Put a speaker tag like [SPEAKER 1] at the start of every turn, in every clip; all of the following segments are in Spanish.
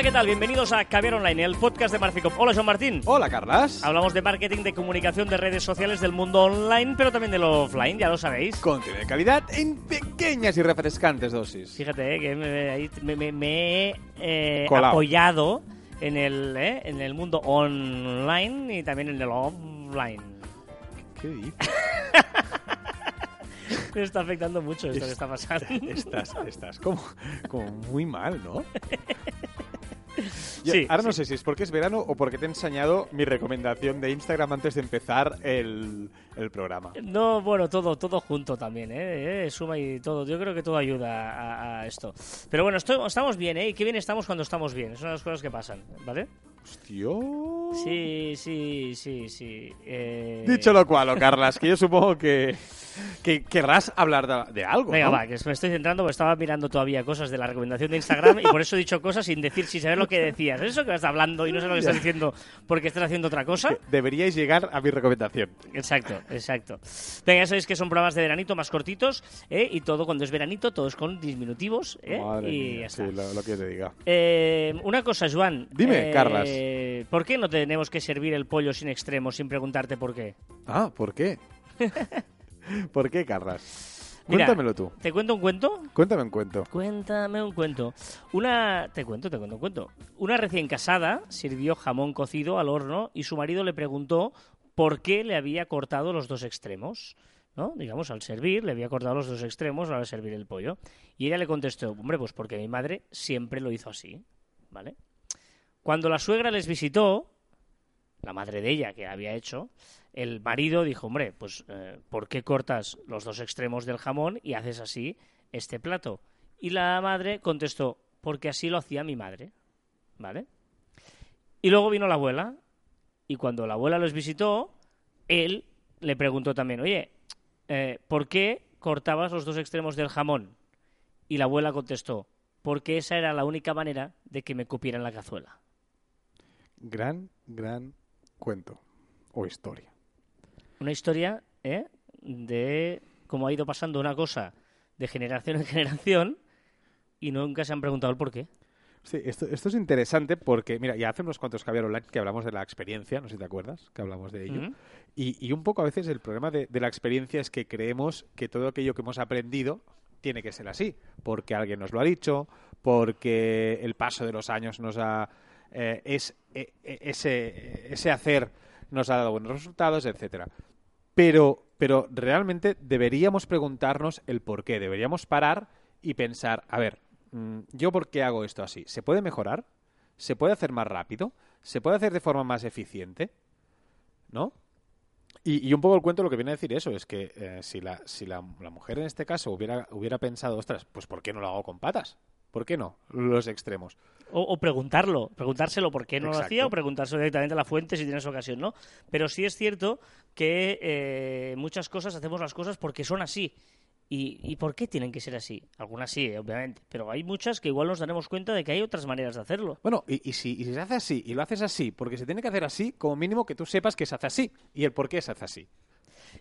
[SPEAKER 1] Hola, ¿qué tal? Bienvenidos a Caviar Online, el podcast de Marficop. Hola, Joan Martín.
[SPEAKER 2] Hola, Carlas.
[SPEAKER 1] Hablamos de marketing, de comunicación, de redes sociales, del mundo online, pero también del offline, ya lo sabéis.
[SPEAKER 2] Contenido de calidad en pequeñas y refrescantes dosis.
[SPEAKER 1] Fíjate eh, que me, he eh, apoyado en el, eh, en el mundo online y también en el offline.
[SPEAKER 2] ¿Qué dices?
[SPEAKER 1] Me está afectando mucho esto que está pasando.
[SPEAKER 2] Estás, estás como, como muy mal, ¿no? Yo-
[SPEAKER 1] Sí,
[SPEAKER 2] ahora no
[SPEAKER 1] sí.
[SPEAKER 2] sé si es porque es verano o porque te he enseñado mi recomendación de Instagram antes de empezar el, el programa.
[SPEAKER 1] No, bueno, todo, todo junto también, ¿eh? Eh, Suma y todo. Yo creo que todo ayuda a, a esto. Pero bueno, estoy- estamos bien, ¿eh? Y qué bien estamos cuando estamos bien. Es una de las cosas que pasan, ¿vale?
[SPEAKER 2] Hostia.
[SPEAKER 1] Sí, sí, sí, sí. Eh,
[SPEAKER 2] Dicho lo cual, o Carlas, que yo supongo que, que querrás hablar de, de algo.
[SPEAKER 1] Venga,
[SPEAKER 2] ¿no?
[SPEAKER 1] va, que me estoy centrando porque estaba mirando todavía cosas de la recomendación de Instagram y por eso he dicho cosas sin decir, sin saber lo que decías. Eso que estás hablando y no sé lo que estás diciendo porque estás haciendo otra cosa.
[SPEAKER 2] Deberíais llegar a mi recomendación.
[SPEAKER 1] Exacto, exacto. Venga, ya sabéis que son programas de veranito más cortitos ¿eh? y todo cuando es veranito, todos con diminutivos ¿eh?
[SPEAKER 2] Madre
[SPEAKER 1] y
[SPEAKER 2] mía,
[SPEAKER 1] ya
[SPEAKER 2] sí,
[SPEAKER 1] está.
[SPEAKER 2] lo, lo que te diga.
[SPEAKER 1] Eh, una cosa, Joan.
[SPEAKER 2] Dime,
[SPEAKER 1] eh,
[SPEAKER 2] Carlas.
[SPEAKER 1] ¿Por qué no tenemos que servir el pollo sin extremos sin preguntarte por qué?
[SPEAKER 2] Ah, ¿por qué? ¿Por qué, Carlas?
[SPEAKER 1] Mira,
[SPEAKER 2] Cuéntamelo tú.
[SPEAKER 1] ¿Te cuento un cuento?
[SPEAKER 2] Cuéntame un cuento.
[SPEAKER 1] Cuéntame un cuento. Una. Te cuento, te cuento un cuento. Una recién casada sirvió jamón cocido al horno y su marido le preguntó por qué le había cortado los dos extremos. ¿No? Digamos, al servir, le había cortado los dos extremos al servir el pollo. Y ella le contestó, hombre, pues porque mi madre siempre lo hizo así. ¿Vale? Cuando la suegra les visitó, la madre de ella que había hecho, el marido dijo, hombre, pues eh, ¿por qué cortas los dos extremos del jamón y haces así este plato? Y la madre contestó, porque así lo hacía mi madre. ¿Vale? Y luego vino la abuela, y cuando la abuela los visitó, él le preguntó también, oye, eh, ¿por qué cortabas los dos extremos del jamón? Y la abuela contestó, porque esa era la única manera de que me cupieran la cazuela.
[SPEAKER 2] Gran, gran cuento. O historia.
[SPEAKER 1] Una historia ¿eh? de cómo ha ido pasando una cosa de generación en generación y nunca se han preguntado el por qué.
[SPEAKER 2] Sí, esto, esto es interesante porque, mira, ya hace unos cuantos caviar online que hablamos de la experiencia, no sé si te acuerdas, que hablamos de ello. Y un poco a veces el problema de, de la experiencia es que creemos que todo aquello que hemos aprendido tiene que ser así, porque alguien nos lo ha dicho, porque el paso de los años nos ha... eh, es, eh, eh, ese, hacer nos ha dado buenos resultados, etcétera. Pero, pero realmente deberíamos preguntarnos el por qué. Deberíamos parar y pensar, a ver, mm, ¿yo por qué hago esto así? ¿Se puede mejorar? ¿Se puede hacer más rápido? ¿Se puede hacer de forma más eficiente? ¿No? Y, un poco el cuento lo que viene a decir eso es que si, la, si la mujer en este caso hubiera, hubiera pensado, ostras, pues ¿por qué no lo hago con patas? ¿Por qué no? Los extremos.
[SPEAKER 1] O, o preguntarlo, preguntárselo por qué no lo hacía o preguntárselo directamente a la fuente si tienes ocasión, ¿no? Pero sí es cierto que eh, muchas cosas hacemos las cosas porque son así. ¿Y, ¿Y por qué tienen que ser así? Algunas sí, obviamente, pero hay muchas que igual nos daremos cuenta de que hay otras maneras de hacerlo.
[SPEAKER 2] Bueno, y, y si, y si se hace así, y lo haces así, porque se tiene que hacer así, como mínimo que tú sepas que se hace así, y el por qué se hace así.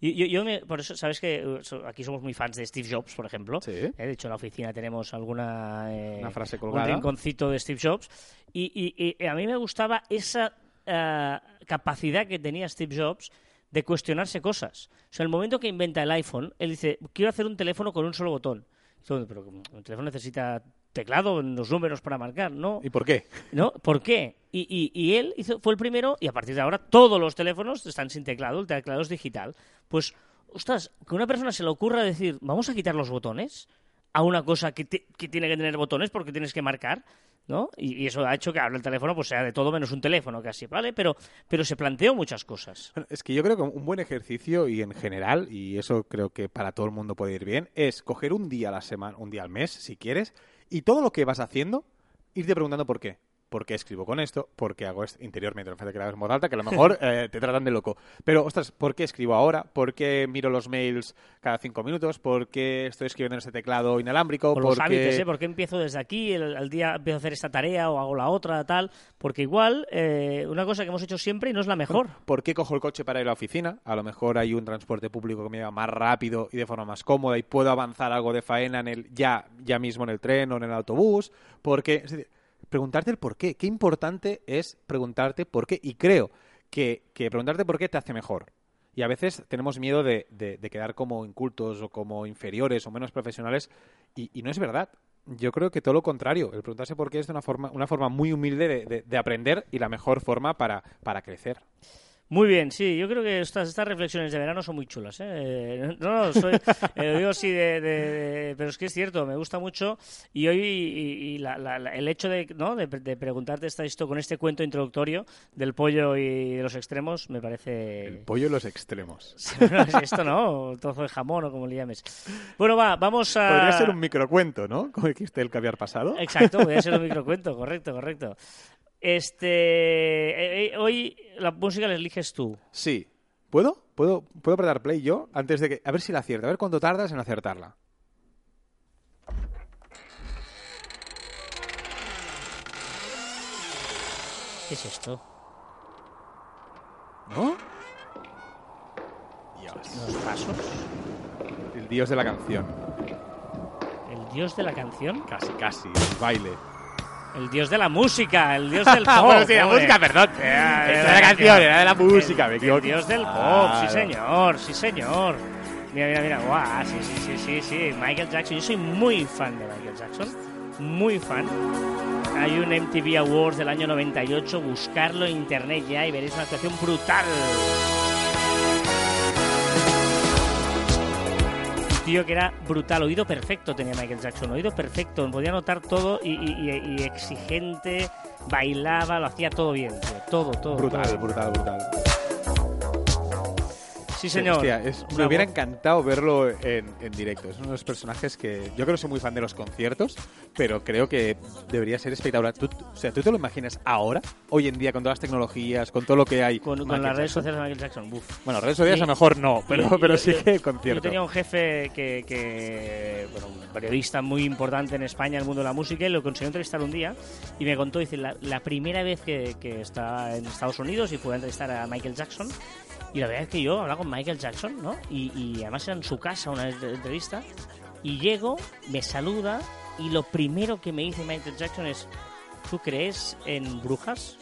[SPEAKER 1] Y yo, yo me- por eso, ¿sabes que eh, aquí somos muy fans de Steve Jobs, por ejemplo?
[SPEAKER 2] Sí.
[SPEAKER 1] Eh, De hecho, en la oficina tenemos alguna... eh,
[SPEAKER 2] Una frase
[SPEAKER 1] Un
[SPEAKER 2] colgada.
[SPEAKER 1] rinconcito de Steve Jobs. Y, y- y a mí me gustaba esa eh, capacidad que tenía Steve Jobs de cuestionarse cosas. O sea, el momento que inventa el iPhone, él dice, quiero hacer un teléfono con un solo botón. Todo, Pero un teléfono necesita teclado, los números para marcar, ¿no?
[SPEAKER 2] ¿Y por qué?
[SPEAKER 1] ¿No? ¿Por qué? Y, y- y él hizo, fue el primero, y a partir de ahora todos los teléfonos están sin teclado, el teclado es digital. Pues, ostras, que una persona se le ocurra decir, vamos a quitar los botones a una cosa que, te- que tiene que tener botones porque tienes que marcar, ¿no? Y, eso ha hecho que ahora el teléfono pues sea de todo menos un teléfono casi, ¿vale? Pero, pero se planteó muchas cosas.
[SPEAKER 2] Es que yo creo que un buen ejercicio y en general, y eso creo que para todo el mundo puede ir bien, es coger un día a la semana, un día al mes, si quieres, y todo lo que vas haciendo, irte preguntando por qué. ¿Por qué escribo con esto? ¿Por qué hago esto interiormente? No hace que lo hagas en voz alta, que a lo mejor eh, te tratan de loco. Pero, ostras, ¿por qué escribo ahora? ¿Por qué miro los mails cada cinco minutos? ¿Por qué estoy escribiendo en ese teclado inalámbrico?
[SPEAKER 1] Por los
[SPEAKER 2] ¿Por
[SPEAKER 1] hábitos, ¿eh? ¿Por qué empiezo desde aquí, el, al día empiezo a hacer esta tarea o hago la otra, tal? Porque igual, eh, una cosa que hemos hecho siempre y no es la mejor.
[SPEAKER 2] ¿Por qué cojo el coche para ir a la oficina? A lo mejor hay un transporte público que me lleva más rápido y de forma más cómoda y puedo avanzar algo de faena en el ya, ya mismo en el tren o en el autobús. Porque es decir, preguntarte el por qué. Qué importante es preguntarte por qué. Y creo que, preguntarte por qué te hace mejor. Y a veces tenemos miedo de, de- de quedar como incultos o como inferiores o menos profesionales. Y, no es verdad. Yo creo que todo lo contrario. El preguntarse por qué es una forma, una forma muy humilde de, de- de aprender y la mejor forma para, para crecer.
[SPEAKER 1] Muy bien, sí, yo creo que estas, estas reflexiones de verano son muy chulas. ¿eh? No, no, soy, eh, digo sí, de, de- de- pero es que es cierto, me gusta mucho. Y hoy y, y la- la- la- el hecho de, ¿no? de, de preguntarte esta, esto con este cuento introductorio del pollo y de los extremos me parece.
[SPEAKER 2] El pollo en los extremos.
[SPEAKER 1] Es esto no, trozo de jamón o como le llames. Bueno, va, vamos a.
[SPEAKER 2] Podría ser un microcuento, ¿no? Como dijiste el caviar pasado.
[SPEAKER 1] Exacto, podría ser un microcuento, correcto, correcto. Este, eh, eh, hoy la música la eliges tú.
[SPEAKER 2] Sí. ¿Puedo? ¿Puedo, ¿Puedo apretar play yo? Antes de que... A ver si la acierto. A ver cuánto tardas en acertarla.
[SPEAKER 1] ¿Qué es esto?
[SPEAKER 2] ¿No? Dios.
[SPEAKER 1] ¿Los pasos?
[SPEAKER 2] El dios de la canción.
[SPEAKER 1] ¿El dios de la canción?
[SPEAKER 2] Casi, casi. El baile.
[SPEAKER 1] El dios de la música, el dios del pop.
[SPEAKER 2] bueno, sí, la música, perdón.
[SPEAKER 1] Era-
[SPEAKER 2] Era
[SPEAKER 1] era
[SPEAKER 2] de la canción, era de la música,
[SPEAKER 1] El-
[SPEAKER 2] me
[SPEAKER 1] el
[SPEAKER 2] equivoqué.
[SPEAKER 1] dios del pop, sí señor, sí señor. Mira, mira, mira, guau, sí, sí, sí, sí, sí. Michael Jackson, yo soy muy fan de Michael Jackson, muy fan. Hay un MTV Awards del año 98, buscarlo en internet ya y veréis una actuación brutal. Tío que era brutal, oído perfecto tenía Michael Jackson, oído perfecto, podía notar todo y, exigente, bailaba, lo hacía todo bien, tío, todo, todo.
[SPEAKER 2] Brutal, brutal, brutal.
[SPEAKER 1] Sí, señor.
[SPEAKER 2] Hostia, es- me
[SPEAKER 1] Una
[SPEAKER 2] hubiera
[SPEAKER 1] voz-
[SPEAKER 2] encantado verlo en, en directo. Es uno de los personajes que yo creo que soy muy fan de los conciertos, pero creo que debería ser espectacular. ¿Tú, o sea, ¿tú te lo imaginas ahora, hoy en día, con todas las tecnologías, con todo lo que hay?
[SPEAKER 1] Con, con las redes sociales de Michael Jackson. Buf.
[SPEAKER 2] Bueno, redes sociales
[SPEAKER 1] Y-
[SPEAKER 2] a lo mejor no, pero, pero
[SPEAKER 1] y-
[SPEAKER 2] sí
[SPEAKER 1] yo-
[SPEAKER 2] que
[SPEAKER 1] Yo
[SPEAKER 2] concierto.
[SPEAKER 1] tenía un jefe que, que, bueno, un periodista muy importante en España en el mundo de la música y lo consiguió entrevistar un día y me contó, dice, la, la primera vez que, que está en Estados Unidos y fue a entrevistar a Michael Jackson y la verdad es que yo hablaba con Michael Jackson, ¿no? Y, y además era en su casa una vez de- entrevista y llego, me saluda y lo primero que me dice Michael Jackson es, ¿tú crees en brujas?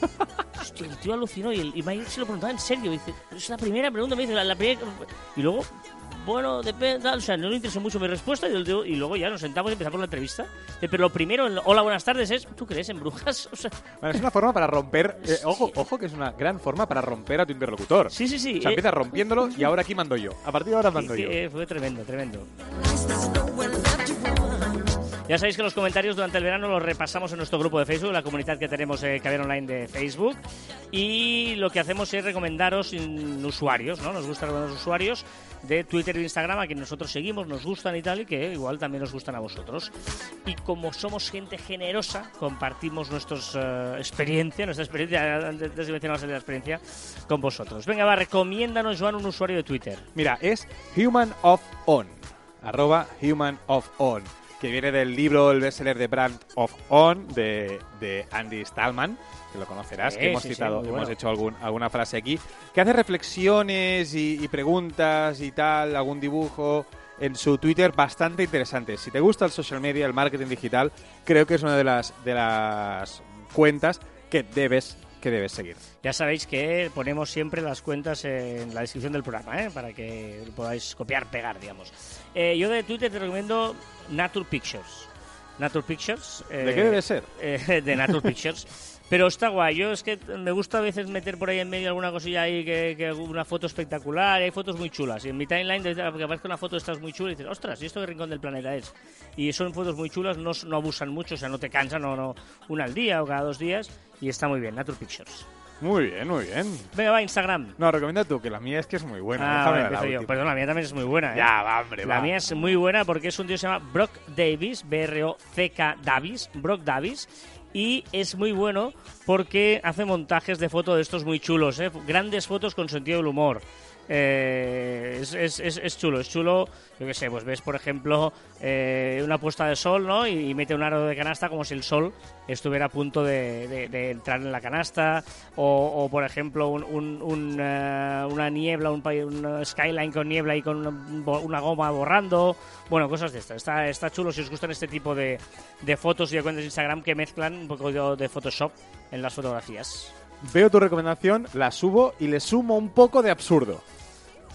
[SPEAKER 1] Hostia, el tío alucinó y, el, y Michael se lo preguntaba en serio. Dice, es la primera pregunta, me dice, la, la primera... Y luego, bueno, depende, o sea, no le interesó mucho mi respuesta y, y luego ya nos sentamos y empezamos la entrevista. Eh, Pero lo primero, en hola, buenas tardes, es, ¿tú crees en brujas? O sea,
[SPEAKER 2] Bueno, es una forma para romper. eh, ojo, ojo, que es una gran forma para romper a tu interlocutor.
[SPEAKER 1] sí, sí, sí.
[SPEAKER 2] O sea,
[SPEAKER 1] eh,
[SPEAKER 2] empieza rompiéndolo y ahora aquí mando yo. A partir de ahora mando
[SPEAKER 1] sí,
[SPEAKER 2] yo.
[SPEAKER 1] eh, fue tremendo, tremendo. Ya sabéis que los comentarios durante el verano los repasamos en nuestro grupo de Facebook, la comunidad que tenemos eh, Caber Online de Facebook. Y lo que hacemos es recomendaros usuarios, ¿no? Nos gustan los usuarios de Twitter e Instagram a quienes nosotros seguimos, nos gustan y tal, y que igual también nos gustan a vosotros. Y como somos gente generosa, compartimos nuestra experiencia, nuestra experiencia, antes de mencionar la experiencia, con vosotros. Venga, va, recomiéndanos, Joan, un usuario de Twitter.
[SPEAKER 2] Mira, es Human of On. Arroba Human of On. Que viene del libro, el bestseller de Brand of On de, de Andy Stallman. Que lo conocerás,
[SPEAKER 1] Sí,
[SPEAKER 2] que hemos
[SPEAKER 1] sí, sí,
[SPEAKER 2] citado,
[SPEAKER 1] muy
[SPEAKER 2] hemos
[SPEAKER 1] bueno.
[SPEAKER 2] hecho algún, alguna frase aquí. Que hace reflexiones y, y preguntas y tal, algún dibujo en su Twitter bastante interesante. Si te gusta el social media, el marketing digital, creo que es una de las, de las cuentas que debes, que debes seguir.
[SPEAKER 1] Ya sabéis que ponemos siempre las cuentas en la descripción del programa, ¿eh? para que podáis copiar, pegar, digamos. Eh, yo de Twitter te recomiendo Nature Pictures. Nature Pictures. eh,
[SPEAKER 2] ¿De qué debe ser?
[SPEAKER 1] eh, de Nature Pictures. Pero está guay. Yo es que me gusta a veces meter por ahí en medio alguna cosilla ahí, que, que una foto espectacular. Y hay fotos muy chulas. Y en mi timeline, desde que aparezca una foto, estás muy chula y dices, ostras, ¿y esto qué rincón del planeta es? Y son fotos muy chulas, no, no abusan mucho, o sea, no te cansan, no, no, una al día o cada dos días. Y está muy bien, Nature Pictures.
[SPEAKER 2] Muy bien, muy bien.
[SPEAKER 1] Venga, va, Instagram.
[SPEAKER 2] No, recomienda tú, que la mía es que es muy buena.
[SPEAKER 1] ah,
[SPEAKER 2] Déjame
[SPEAKER 1] vale,
[SPEAKER 2] la
[SPEAKER 1] yo. Perdón, la mía también es muy buena. ¿eh?
[SPEAKER 2] Ya, va, hombre,
[SPEAKER 1] La
[SPEAKER 2] va.
[SPEAKER 1] mía es muy buena porque es un tío que se llama Brock Davis, B-R-O-C-K Davis, Brock Davis. Y es muy bueno porque hace montajes de fotos de estos muy chulos, ¿eh? grandes fotos con sentido del humor. Eh, es, es, es, es chulo, es chulo. Yo qué sé, pues ves, por ejemplo, eh, una puesta de sol, ¿no? Y, y mete un aro de canasta como si el sol estuviera a punto de, de- de entrar en la canasta. O, o, por ejemplo, un, un- un, eh, una niebla, un, skyline con niebla y con una, una goma borrando. Bueno, cosas de estas. Está, está chulo si os gustan este tipo de, de fotos y de cuentas de Instagram que mezclan un poco de Photoshop en las fotografías.
[SPEAKER 2] Veo tu recomendación, la subo y le sumo un poco de absurdo.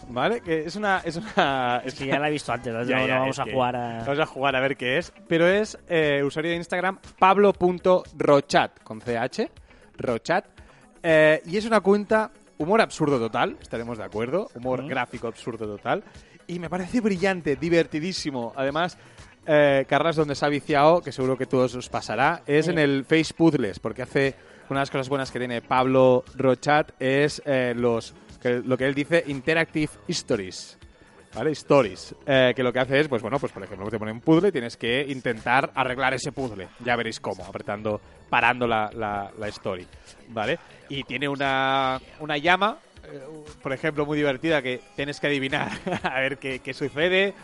[SPEAKER 2] ¿Vale? Que es una. Es, una,
[SPEAKER 1] Es que ya la he visto antes, ¿no?
[SPEAKER 2] Ya,
[SPEAKER 1] No-
[SPEAKER 2] ya,
[SPEAKER 1] no vamos a jugar a...
[SPEAKER 2] Vamos a jugar a ver qué es. Pero es eh, usuario de Instagram pablo.rochat con CH. Rochat. Eh, y es una cuenta humor absurdo total, estaremos de acuerdo. Humor gráfico absurdo total. Y me parece brillante, divertidísimo. Además, eh, Carlas, donde se ha viciado, que seguro que todos os pasará, es
[SPEAKER 1] Sí.
[SPEAKER 2] en el Face Puzzles, porque hace una de las cosas buenas que tiene Pablo Rochat es eh, los que- lo que él dice Interactive Stories. ¿Vale? Stories. Eh, que lo que hace es, pues bueno, pues por ejemplo, te pone un puzzle y tienes que intentar arreglar ese puzzle. Ya veréis cómo, apretando, parando la, story. ¿Vale? Y tiene una, una llama, eh, por ejemplo, muy divertida que tienes que adivinar a ver qué sucede.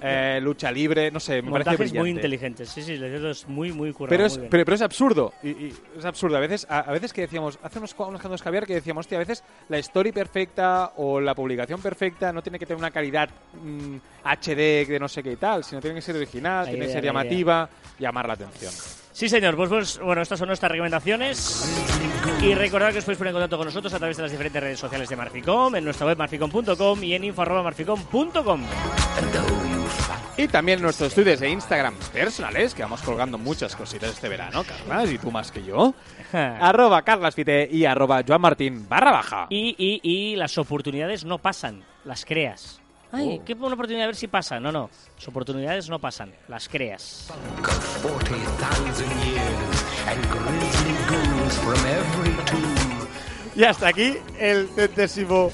[SPEAKER 2] Eh, lucha libre, no sé, me parece
[SPEAKER 1] Montajes
[SPEAKER 2] brillante.
[SPEAKER 1] muy inteligentes. Sí, sí, es muy, muy currado.
[SPEAKER 2] Pero es, pero, pero es absurdo. Y, y es absurdo. A veces, a, a veces que decíamos, hace unos, cuantos caviar que decíamos, hostia, a veces la story perfecta o la publicación perfecta no tiene que tener una calidad mm, HD de no sé qué y tal, sino tiene que ser original,
[SPEAKER 1] La
[SPEAKER 2] tiene que ser llamativa, llamar la atención.
[SPEAKER 1] Sí, señor. Pues, pues, bueno, estas son nuestras recomendaciones. Y recordad que os podéis poner en contacto con nosotros a través de las diferentes redes sociales de Marficom, en nuestra web marficom.com y en info.marficom.com.
[SPEAKER 2] Y también nuestros estudios de Instagram personales, que vamos colgando muchas cositas este verano, Carlas, y tú más que yo. arroba carlasfite y arroba joanmartin barra baja.
[SPEAKER 1] Y, y, y las oportunidades no pasan, las creas. Ay,
[SPEAKER 2] Oh.
[SPEAKER 1] qué buena oportunidad, a ver si pasa. No, no. Las oportunidades no pasan, las creas.
[SPEAKER 3] 40,000 years and grizzly ghouls from every tomb.
[SPEAKER 2] Y hasta aquí el centésimo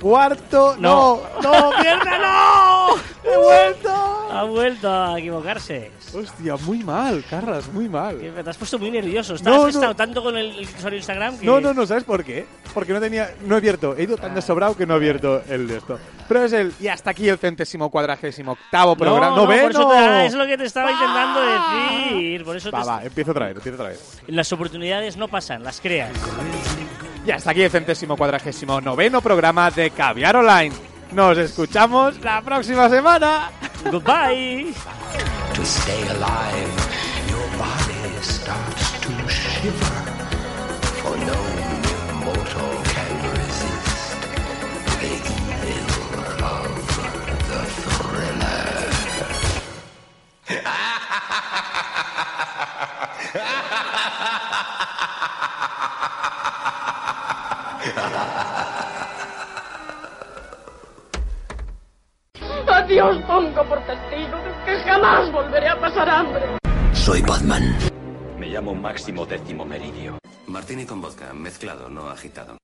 [SPEAKER 2] cuarto.
[SPEAKER 1] No.
[SPEAKER 2] no, no, mierda, no. He vuelto.
[SPEAKER 1] Ha vuelto a equivocarse.
[SPEAKER 2] Hostia, muy mal, Carlas, muy mal.
[SPEAKER 1] Que Te has puesto muy nervioso. Estás
[SPEAKER 2] No, no.
[SPEAKER 1] estado tanto con el, usuario de Instagram que...
[SPEAKER 2] No, no, no, ¿sabes por qué? Porque no tenía, no he abierto, he ido tan desobrado que no he abierto el de esto. Pero es el, y hasta aquí el centésimo cuadragésimo octavo programa.
[SPEAKER 1] no,
[SPEAKER 2] ¡Noveno!
[SPEAKER 1] por eso te- es lo que te estaba intentando decir. Por eso te
[SPEAKER 2] Va, va, empiezo otra vez, empiezo otra vez.
[SPEAKER 1] las oportunidades no pasan, las creas.
[SPEAKER 2] Y hasta aquí el centésimo cuadragésimo noveno programa de Caviar Online. Nos escuchamos la próxima semana.
[SPEAKER 1] Goodbye.
[SPEAKER 3] To stay alive, your body starts to shiver.
[SPEAKER 4] Pasar hambre.
[SPEAKER 3] Soy Batman.
[SPEAKER 5] Me llamo Máximo Décimo Meridio.
[SPEAKER 6] Martini con vodka, mezclado, no agitado.